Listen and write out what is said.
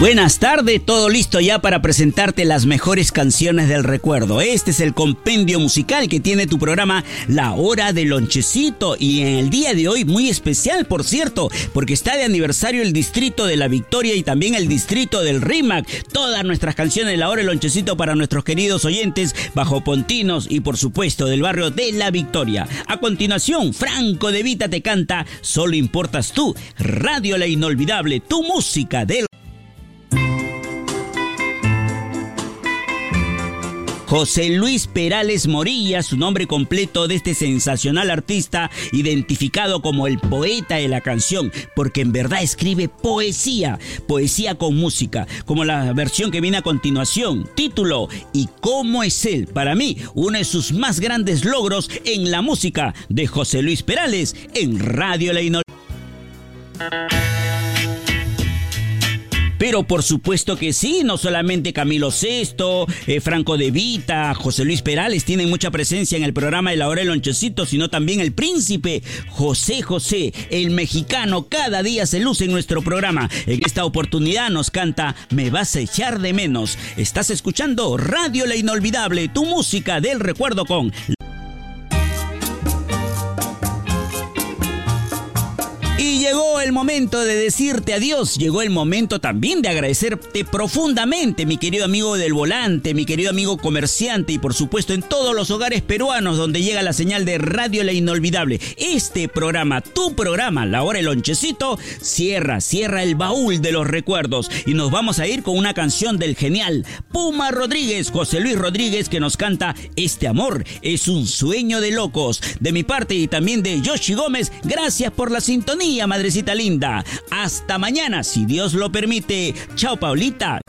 Buenas tardes, todo listo ya para presentarte las mejores canciones del recuerdo. Este es el compendio musical que tiene tu programa La Hora del Lonchecito y en el día de hoy muy especial, por cierto, porque está de aniversario el distrito de la Victoria y también el distrito del RIMAC. Todas nuestras canciones La Hora del Lonchecito para nuestros queridos oyentes bajo Pontinos y por supuesto del barrio de la Victoria. A continuación, Franco de Vita te canta Solo importas tú, Radio La Inolvidable, tu música del José Luis Perales Morilla, su nombre completo de este sensacional artista, identificado como el poeta de la canción, porque en verdad escribe poesía, poesía con música, como la versión que viene a continuación, título ¿Y cómo es él? Para mí, uno de sus más grandes logros en la música de José Luis Perales en Radio La pero por supuesto que sí, no solamente Camilo VI, eh, Franco De Vita, José Luis Perales tienen mucha presencia en el programa de la hora del lonchecito, sino también el príncipe José José, el mexicano, cada día se luce en nuestro programa. En esta oportunidad nos canta Me vas a echar de menos. Estás escuchando Radio La Inolvidable, tu música del recuerdo con el momento de decirte adiós, llegó el momento también de agradecerte profundamente, mi querido amigo del volante, mi querido amigo comerciante y por supuesto en todos los hogares peruanos donde llega la señal de Radio La Inolvidable. Este programa, tu programa, La Hora del Lonchecito, cierra, cierra el baúl de los recuerdos y nos vamos a ir con una canción del genial Puma Rodríguez, José Luis Rodríguez, que nos canta Este amor es un sueño de locos. De mi parte y también de Yoshi Gómez, gracias por la sintonía, madrecita linda. Hasta mañana, si Dios lo permite. Chao, Paulita.